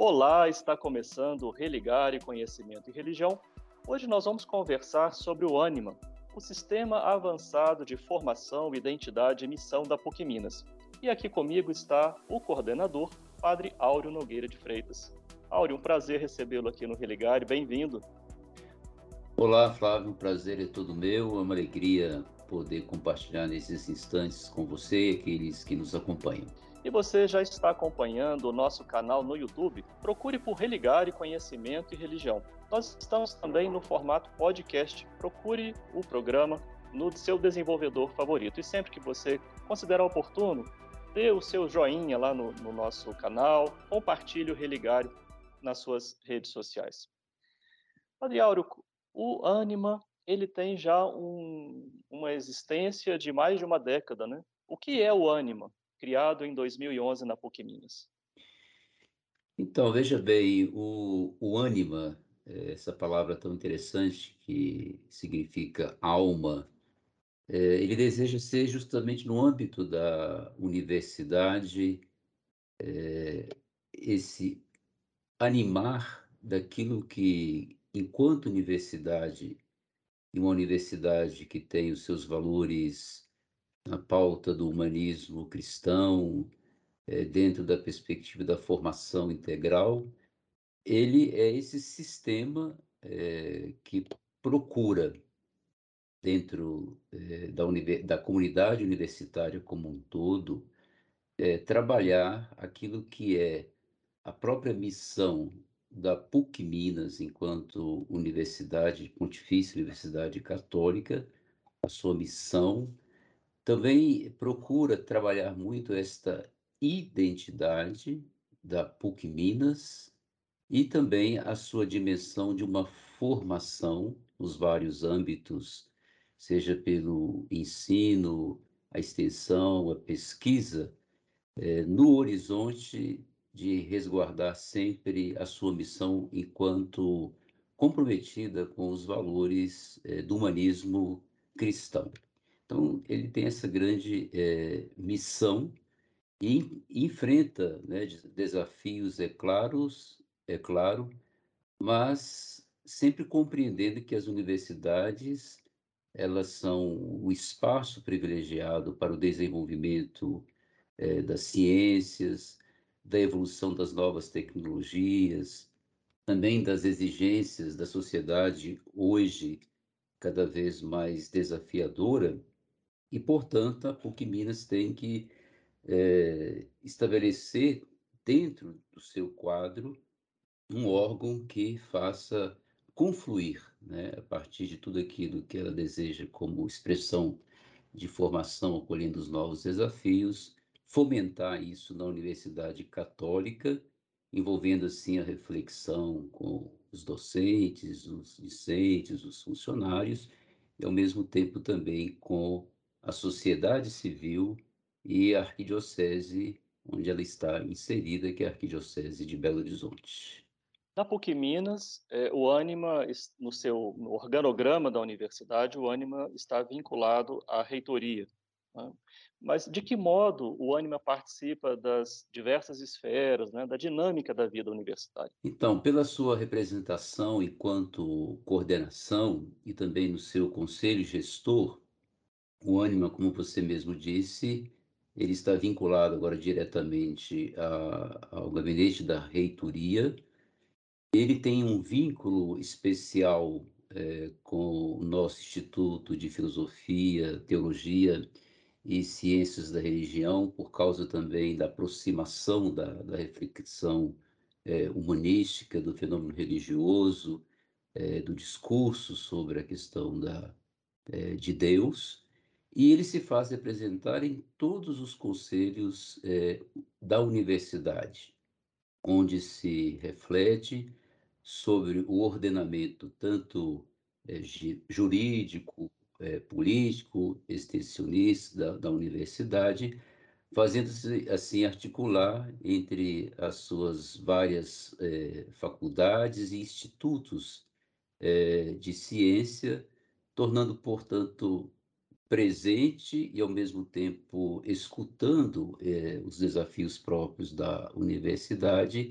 Olá, está começando Religar Conhecimento e Religião. Hoje nós vamos conversar sobre o ANIMA, o Sistema Avançado de Formação, Identidade e Missão da PUC Minas. E aqui comigo está o coordenador, Padre Áureo Nogueira de Freitas. Áureo, um prazer recebê-lo aqui no Religar, bem-vindo. Olá, Flávio, o prazer é todo meu, é uma alegria poder compartilhar nesses instantes com você e aqueles que nos acompanham. E você já está acompanhando o nosso canal no YouTube? Procure por Religar e Conhecimento e Religião. Nós estamos também no formato podcast. Procure o programa no seu desenvolvedor favorito. E sempre que você considerar oportuno, dê o seu joinha lá no, no nosso canal, compartilhe o Religar nas suas redes sociais. Padre o Anima ele tem já um, uma existência de mais de uma década, né? O que é o Anima? Criado em 2011 na PUC Minas. Então, veja bem, o, o ânima, é, essa palavra tão interessante que significa alma, é, ele deseja ser justamente no âmbito da universidade é, esse animar daquilo que, enquanto universidade, e uma universidade que tem os seus valores na pauta do humanismo cristão, é, dentro da perspectiva da formação integral, ele é esse sistema é, que procura, dentro é, da, da, comunidade universitária como um todo, trabalhar aquilo que é a própria missão da PUC Minas, enquanto Universidade Pontifícia, Universidade Católica, a sua missão também procura trabalhar muito esta identidade da PUC Minas e também a sua dimensão de uma formação nos vários âmbitos, seja pelo ensino, a extensão, a pesquisa, é, no horizonte de resguardar sempre a sua missão enquanto comprometida com os valores é, do humanismo cristão. Então, ele tem essa grande é, missão e enfrenta né, desafios, é, claros, é claro, mas sempre compreendendo que as universidades elas são o espaço privilegiado para o desenvolvimento é, das ciências, da evolução das novas tecnologias, também das exigências da sociedade hoje cada vez mais desafiadora e, portanto, a PUC Minas tem que é, estabelecer dentro do seu quadro um órgão que faça confluir, né, a partir de tudo aquilo que ela deseja como expressão de formação, acolhendo os novos desafios, fomentar isso na Universidade Católica, envolvendo assim a reflexão com os docentes, os discentes, os funcionários, e ao mesmo tempo também com a sociedade civil e a arquidiocese onde ela está inserida, que é a arquidiocese de Belo Horizonte. Na PUC Minas, é, o ânima, no seu no organograma da universidade, o ânima está vinculado à reitoria. Né? Mas de que modo o ânima participa das diversas esferas, né, da dinâmica da vida universitária? Então, pela sua representação enquanto coordenação e também no seu conselho gestor, o ânima, como você mesmo disse, ele está vinculado agora diretamente a, ao gabinete da reitoria. Ele tem um vínculo especial é, com o nosso Instituto de Filosofia, Teologia e Ciências da Religião, por causa também da aproximação da, da reflexão é, humanística do fenômeno religioso, é, do discurso sobre a questão da, de Deus e ele se faz representar em todos os conselhos é, da universidade, onde se reflete sobre o ordenamento tanto é, jurídico, é, político, extensionista da, da universidade, fazendo-se assim articular entre as suas várias faculdades e institutos de ciência, tornando, portanto, presente e, ao mesmo tempo, escutando eh, os desafios próprios da universidade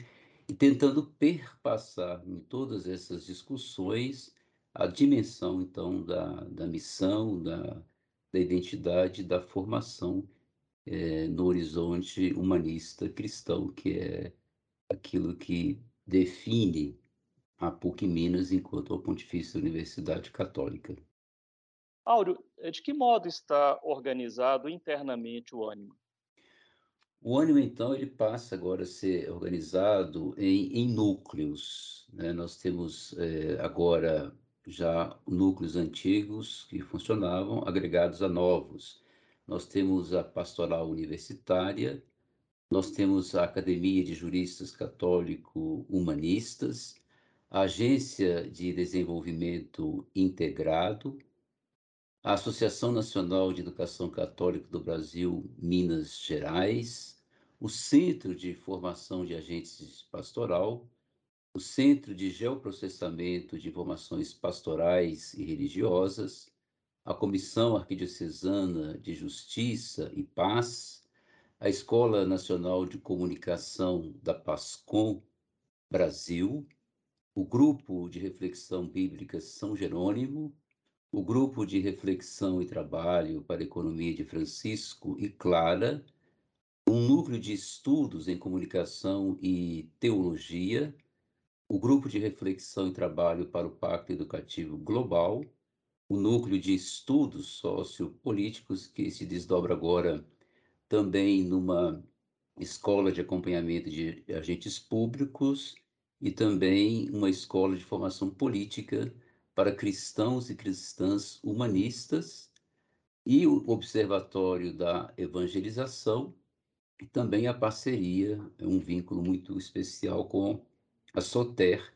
e tentando perpassar em todas essas discussões a dimensão, então, da, da missão, da, da identidade, da formação é, no horizonte humanista cristão, que é aquilo que define a PUC Minas enquanto a Pontifícia Universidade Católica. Áureo, de que modo está organizado internamente o ânimo? O ânimo, então, ele passa agora a ser organizado em, em núcleos. Né? Nós temos é, agora já núcleos antigos que funcionavam, agregados a novos. Nós temos a pastoral universitária, nós temos a Academia de Juristas Católico-Humanistas, a Agência de Desenvolvimento Integrado, a Associação Nacional de Educação Católica do Brasil, Minas Gerais, o Centro de Formação de Agentes Pastoral, o Centro de Geoprocessamento de Informações Pastorais e Religiosas, a Comissão Arquidiocesana de Justiça e Paz, a Escola Nacional de Comunicação da PASCOM Brasil, o Grupo de Reflexão Bíblica São Jerônimo, o Grupo de Reflexão e Trabalho para a Economia de Francisco e Clara, um núcleo de estudos em comunicação e teologia, o Grupo de Reflexão e Trabalho para o Pacto Educativo Global, o Núcleo de Estudos Sociopolíticos, que se desdobra agora também numa escola de acompanhamento de agentes públicos e também uma escola de formação política para cristãos e cristãs humanistas e o Observatório da Evangelização e também a parceria, é um vínculo muito especial com a SOTER,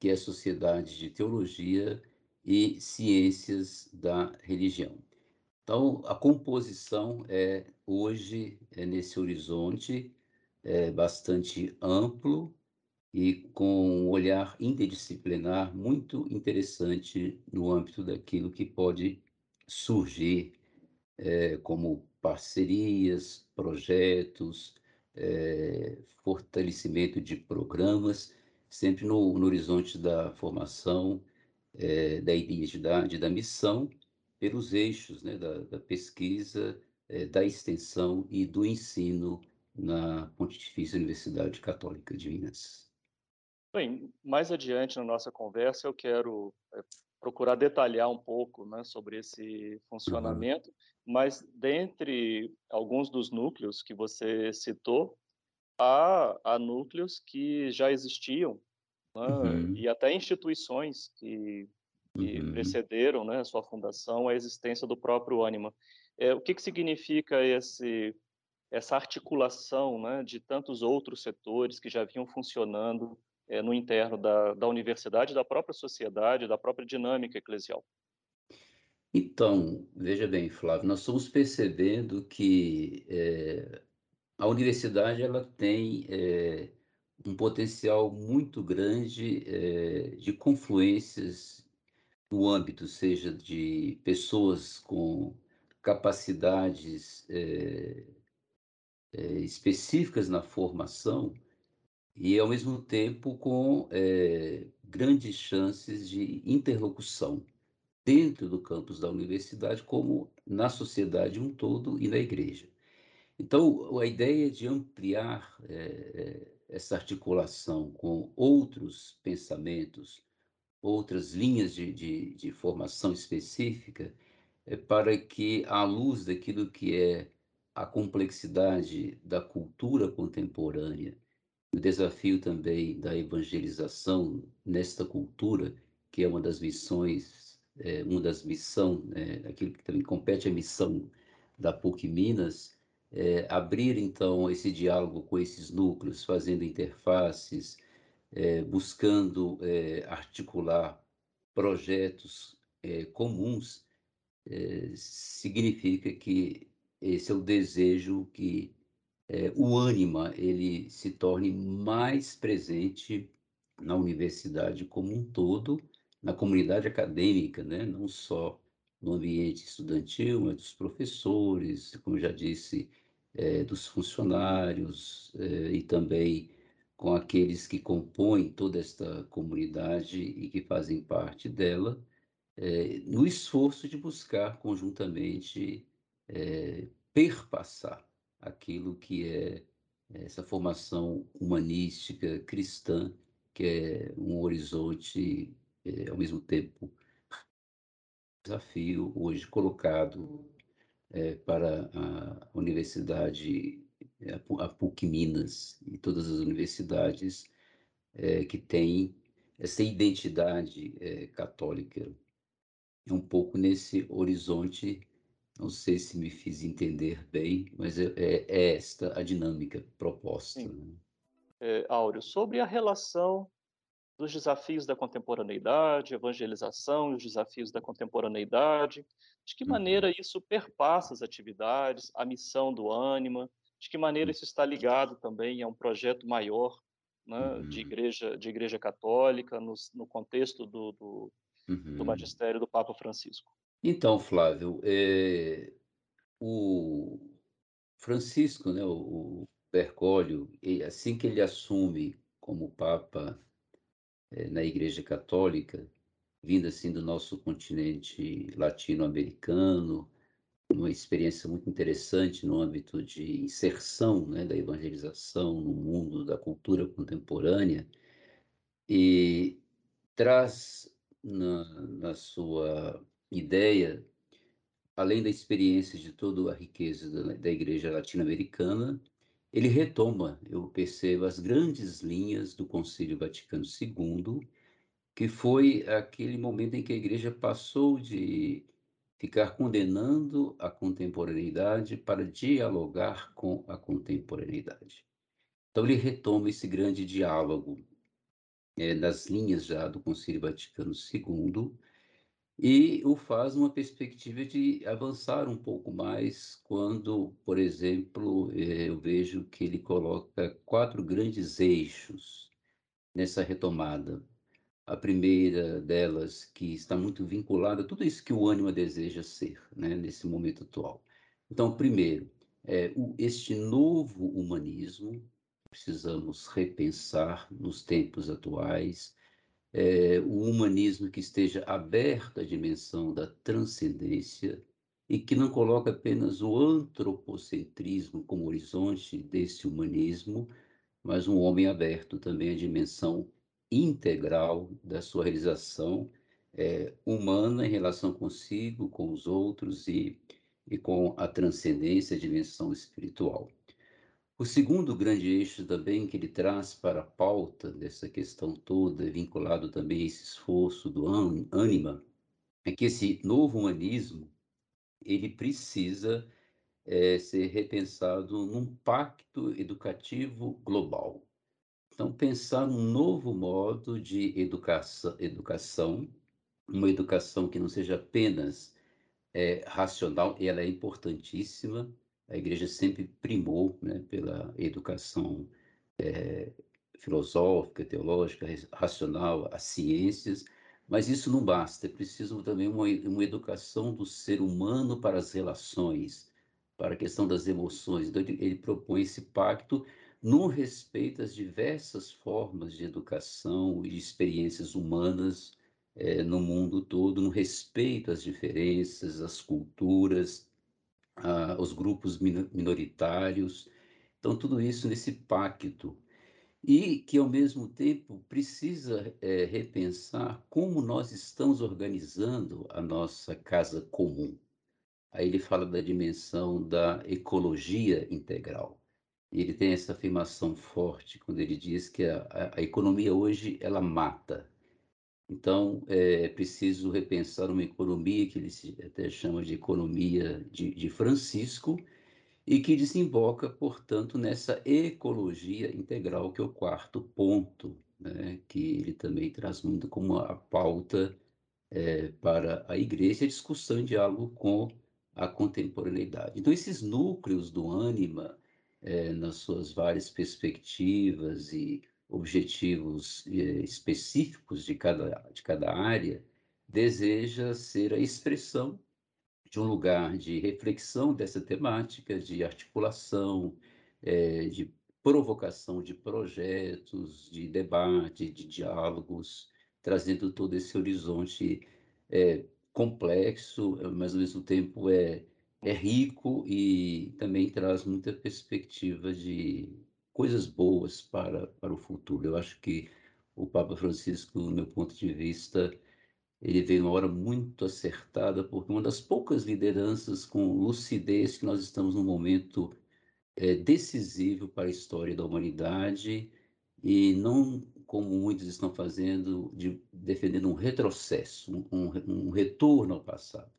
que é a Sociedade de Teologia e Ciências da Religião. Então, a composição é hoje é nesse horizonte é bastante amplo e com um olhar interdisciplinar muito interessante no âmbito daquilo que pode surgir é, como parcerias, projetos, é, fortalecimento de programas, sempre no, no horizonte da formação, é, da identidade, da missão, pelos eixos né, da, da pesquisa, da extensão e do ensino na Pontifícia Universidade Católica de Minas. Bem, mais adiante na nossa conversa eu quero é, procurar detalhar um pouco né, sobre esse uhum. funcionamento, mas dentre alguns dos núcleos que você citou, há, há núcleos que já existiam né, uhum. e até instituições que, que uhum. precederam né, a sua fundação, a existência do próprio ânima. É, o que, que significa esse, essa articulação né, de tantos outros setores que já vinham funcionando é, no interno da, da universidade, da própria sociedade, da própria dinâmica eclesial. Então, veja bem, Flávio, nós estamos percebendo que é, a universidade ela tem é, um potencial muito grande é, de confluências no âmbito, seja de pessoas com capacidades específicas na formação, e, ao mesmo tempo, com é, grandes chances de interlocução dentro do campus da universidade, como na sociedade um todo e na igreja. Então, a ideia de ampliar é, essa articulação com outros pensamentos, outras linhas de, de, de formação específica, é para que, à luz daquilo que é a complexidade da cultura contemporânea, o desafio também da evangelização nesta cultura, que é uma das missões, é, uma das missões, é, aquilo que também compete à missão da PUC Minas, é, abrir então esse diálogo com esses núcleos, fazendo interfaces, é, buscando é, articular projetos é, comuns, significa que esse é o desejo que é, o ânima ele se torne mais presente na universidade como um todo, na comunidade acadêmica, né? não só no ambiente estudantil, mas dos professores, como já disse, é, dos funcionários é, e também com aqueles que compõem toda esta comunidade e que fazem parte dela, é, no esforço de buscar conjuntamente perpassar aquilo que é essa formação humanística cristã, que é um horizonte, é, ao mesmo tempo, desafio hoje colocado é, para a Universidade, a PUC Minas e todas as universidades é, que têm essa identidade é, católica. É um pouco nesse horizonte, não sei se me fiz entender bem, mas é, é, é esta a dinâmica proposta. Né? É, Áureo, sobre a relação dos desafios da contemporaneidade, evangelização e os desafios da contemporaneidade, de que maneira uhum. isso perpassa as atividades, a missão do ânima, de que maneira isso está ligado também a um projeto maior né, uhum. de igreja de igreja católica no, no contexto do, do, uhum. do, magistério do Papa Francisco. Então, Flávio, é, o Francisco, né, o, o Bergoglio, assim que ele assume como Papa é, na Igreja Católica, vindo assim do nosso continente latino-americano, uma experiência muito interessante no âmbito de inserção né, da evangelização no mundo da cultura contemporânea e traz na, na sua ideia, além da experiência de toda a riqueza da, da igreja latino-americana, ele retoma, eu percebo, as grandes linhas do Concílio Vaticano II, que foi aquele momento em que a igreja passou de ficar condenando a contemporaneidade para dialogar com a contemporaneidade. Então ele retoma esse grande diálogo é, das linhas já do Concílio Vaticano II, e o faz numa perspectiva de avançar um pouco mais quando, por exemplo, eh, eu vejo que ele coloca quatro grandes eixos nessa retomada. A primeira delas, que está muito vinculada a tudo isso que o ânima deseja ser, né, nesse momento atual. Então, primeiro, é, o, este novo humanismo precisamos repensar nos tempos atuais, é, o humanismo que esteja aberto à dimensão da transcendência e que não coloca apenas o antropocentrismo como horizonte desse humanismo, mas um homem aberto também à dimensão integral da sua realização é, humana em relação consigo, com os outros e, e com a transcendência, a dimensão espiritual. O segundo grande eixo também que ele traz para a pauta dessa questão toda, vinculado também a esse esforço do ânima, é que esse novo humanismo ele precisa é, ser repensado num pacto educativo global. Então, pensar um novo modo de educação, educação uma educação que não seja apenas é, racional, ela é importantíssima, a igreja sempre primou né, pela educação é, filosófica, teológica, racional, as ciências, mas isso não basta, é preciso também uma, uma educação do ser humano para as relações, para a questão das emoções. Então, ele, ele propõe esse pacto no respeito às diversas formas de educação e de experiências humanas é, no mundo todo, no respeito às diferenças, às culturas, ah, os grupos minoritários. Então, tudo isso nesse pacto. E que, ao mesmo tempo, precisa é, repensar como nós estamos organizando a nossa casa comum. Aí ele fala da dimensão da ecologia integral. E ele tem essa afirmação forte quando ele diz que a, a, a economia hoje ela mata, então, é preciso repensar uma economia que ele até chama de economia de, de Francisco, e que desemboca, portanto, nessa ecologia integral, que é o quarto ponto, né, que ele também traz muito como a pauta é, para a igreja, a discussão e diálogo com a contemporaneidade. Então, esses núcleos do ânima, é, nas suas várias perspectivas e objetivos eh, específicos de cada, de cada área, deseja ser a expressão de um lugar de reflexão dessa temática, de articulação, eh, de provocação de projetos, de debate, de diálogos, trazendo todo esse horizonte é, complexo, mas ao mesmo tempo é, é rico e também traz muita perspectiva de coisas boas para, para o futuro. Eu acho que o Papa Francisco, do meu ponto de vista, ele veio numa hora muito acertada, porque uma das poucas lideranças com lucidez que nós estamos num momento é, decisivo para a história da humanidade e não como muitos estão fazendo, de, defendendo um retrocesso, um, um, retorno ao passado.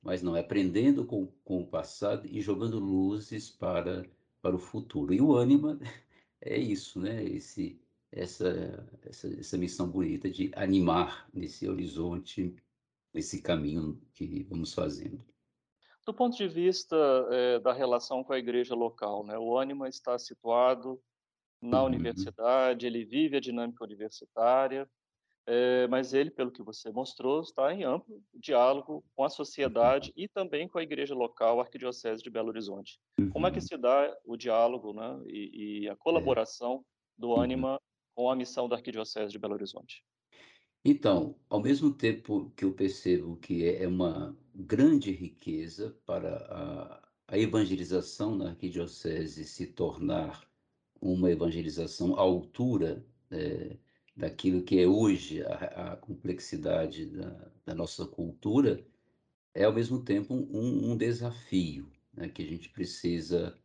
Mas não, é aprendendo com, com o passado e jogando luzes para, para o futuro. E o ânima é isso, né? Esse, essa, essa, essa missão bonita de animar nesse horizonte, nesse caminho que vamos fazendo. Do ponto de vista é, da relação com a igreja local, né? o ânima está situado na uhum. universidade, ele vive a dinâmica universitária, é, mas ele, pelo que você mostrou, está em amplo diálogo com a sociedade e também com a igreja local, a Arquidiocese de Belo Horizonte. Uhum. Como é que uhum. se dá o diálogo né, e, e a colaboração do uhum. ânima com a missão da Arquidiocese de Belo Horizonte? Então, ao mesmo tempo que eu percebo que é, é uma grande riqueza para a, a evangelização na arquidiocese se tornar uma evangelização à altura é, daquilo que é hoje a, a complexidade da, da, nossa cultura, é ao mesmo tempo um, um desafio né, que a gente precisa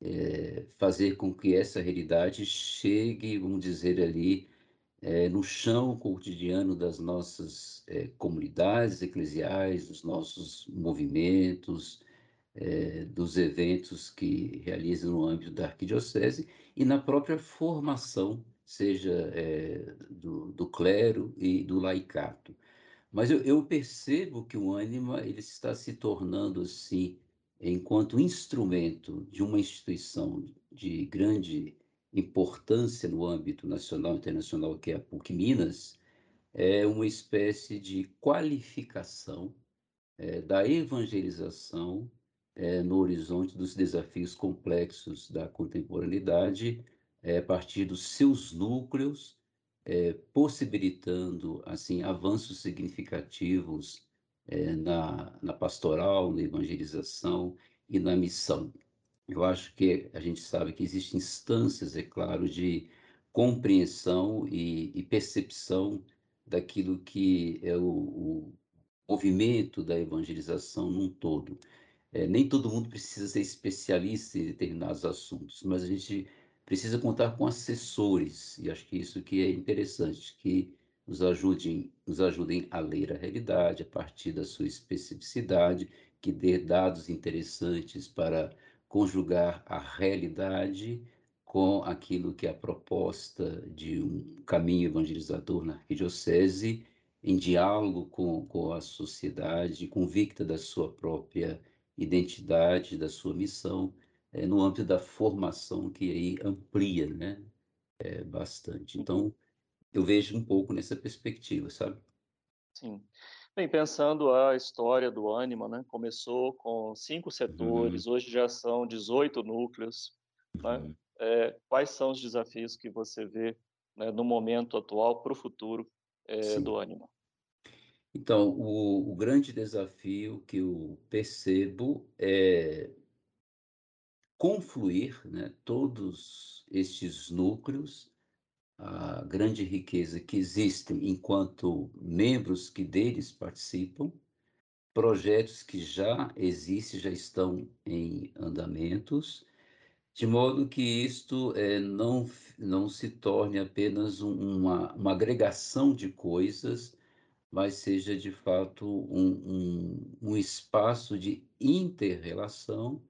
é, fazer com que essa realidade chegue, vamos dizer ali, é, no chão cotidiano das nossas é, comunidades eclesiais, dos nossos movimentos, é, dos eventos que realizam no âmbito da arquidiocese e na própria formação, seja do, do, clero e do laicato. Mas eu, eu percebo que o ânima ele está se tornando assim, enquanto instrumento de uma instituição de grande importância no âmbito nacional e internacional, que é a PUC Minas, é uma espécie de qualificação é, da evangelização é, no horizonte dos desafios complexos da contemporaneidade, é, a partir dos seus núcleos, é, possibilitando assim avanços significativos é, na, na pastoral, na evangelização e na missão. Eu acho que a gente sabe que existem instâncias, é claro, de compreensão e, e percepção daquilo que é o, o, movimento da evangelização num todo. É, nem todo mundo precisa ser especialista em determinados assuntos, mas a gente precisa contar com assessores, e acho que isso que é interessante, que nos ajudem, nos ajudem a ler a realidade a partir da sua especificidade, que dê dados interessantes para conjugar a realidade com aquilo que é a proposta de um caminho evangelizador na arquidiocese, em diálogo com, com a sociedade, convicta da sua própria identidade, da sua missão, é, no âmbito da formação que aí amplia, né, é, bastante. Então, eu vejo um pouco nessa perspectiva, sabe? Sim. Bem, pensando a história do Anima, né? Começou com cinco setores, uhum. hoje já são 18 núcleos. Né? Uhum. É, quais são os desafios que você vê né, no momento atual para o futuro é, do Anima? Então, o, o, grande desafio que eu percebo é confluir né, todos estes núcleos a grande riqueza que existe enquanto membros que deles participam, projetos que já existem, já estão em andamentos, de modo que isto é, não, não se torne apenas uma, uma agregação de coisas, mas seja de fato um, um, um espaço de interrelação,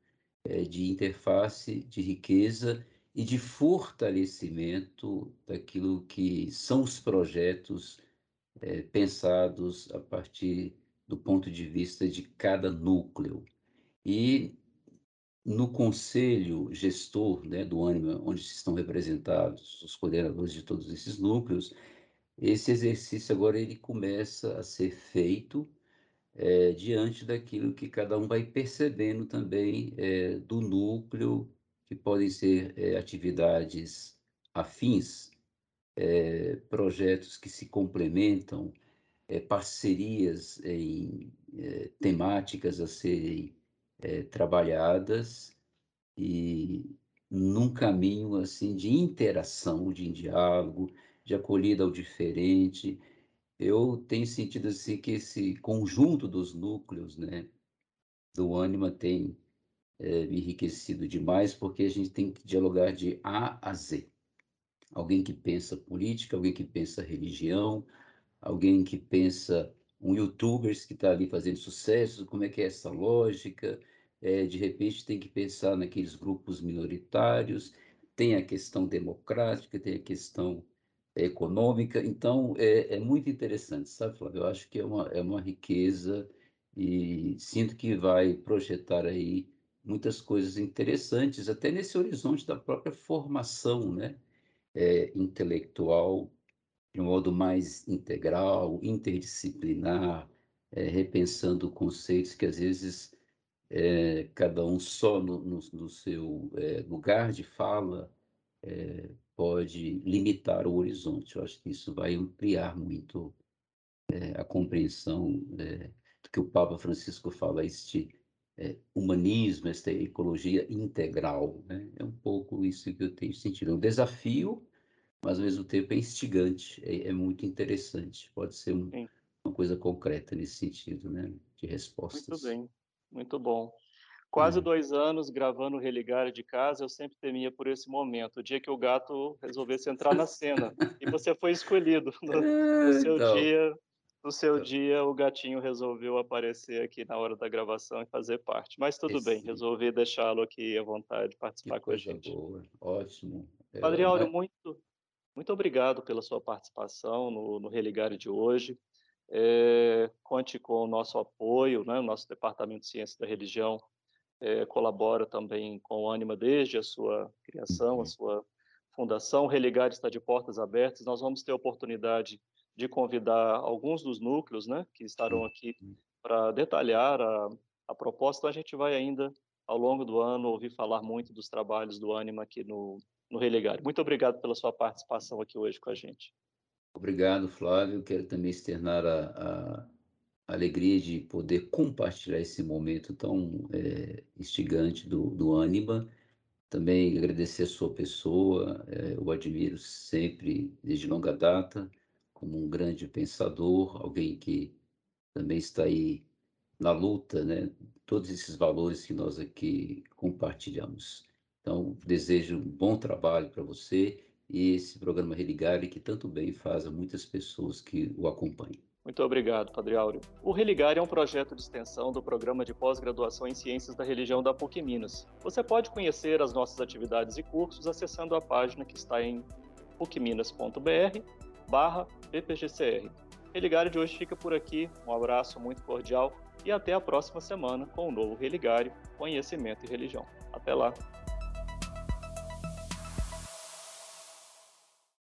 de interface, de riqueza e de fortalecimento daquilo que são os projetos é, pensados a partir do ponto de vista de cada núcleo. E no conselho gestor né, do ânima, onde estão representados os coordenadores de todos esses núcleos, esse exercício agora ele começa a ser feito é, diante daquilo que cada um vai percebendo também é, do núcleo que podem ser é, atividades afins, projetos que se complementam, parcerias em temáticas a serem trabalhadas e num caminho assim de interação, de diálogo, de acolhida ao diferente. Eu tenho sentido assim que esse conjunto dos núcleos, né, do ânima tem é, me enriquecido demais, porque a gente tem que dialogar de A a Z. Alguém que pensa política, alguém que pensa religião, alguém que pensa um youtuber que está ali fazendo sucesso, como é que é essa lógica, é, de repente tem que pensar naqueles grupos minoritários, tem a questão democrática, tem a questão econômica, então é, é muito interessante, sabe, Flávio? Eu acho que é uma, é uma riqueza e sinto que vai projetar aí muitas coisas interessantes, até nesse horizonte da própria formação né, é, intelectual, de um modo mais integral, interdisciplinar, é, repensando conceitos que às vezes é, cada um só no, no, no seu é, lugar de fala é, pode limitar o horizonte. Eu acho que isso vai ampliar muito é, a compreensão do que o Papa Francisco fala, este é, humanismo, esta ecologia integral. Né? É um pouco isso que eu tenho sentido. É um desafio, mas ao mesmo tempo é instigante, é, é muito interessante. Pode ser um, uma coisa concreta nesse sentido, né? de respostas. Muito bem, muito bom. Quase é. dois anos gravando o Religar de casa, eu sempre temia por esse momento, o dia que o gato resolvesse entrar na cena. e você foi escolhido no, no seu então, dia no seu então. dia o gatinho resolveu aparecer aqui na hora da gravação e fazer parte. Mas tudo Esse... bem, resolvi deixá-lo aqui à vontade de participar que com a gente. Boa. Ótimo. É, Padre Áureo, muito, muito obrigado pela sua participação no, no Religário de hoje. É, conte com o nosso apoio, né? o nosso Departamento de Ciência da Religião é, colabora também com o Anima desde a sua criação, uhum. a sua fundação. O Religário está de portas abertas. Nós vamos ter a oportunidade de convidar alguns dos núcleos né, que estarão aqui para detalhar a, a proposta. Então, a gente vai ainda, ao longo do ano, ouvir falar muito dos trabalhos do Anima aqui no, no Relegário. Muito obrigado pela sua participação aqui hoje com a gente. Obrigado, Flávio. Quero também externar a, a alegria de poder compartilhar esse momento tão é, instigante do, do Anima. Também agradecer a sua pessoa, é, eu admiro sempre desde longa data como um grande pensador, alguém que também está aí na luta, né? Todos esses valores que nós aqui compartilhamos. Então, desejo um bom trabalho para você e esse programa Religare que tanto bem faz a muitas pessoas que o acompanham. Muito obrigado, Padre Áureo. O Religare é um projeto de extensão do programa de pós-graduação em Ciências da Religião da PUC Minas. Você pode conhecer as nossas atividades e cursos acessando a página que está em pucminas.br barra BPGCR. Religare de hoje fica por aqui. Um abraço muito cordial e até a próxima semana com o novo Religare, Conhecimento e Religião. Até lá!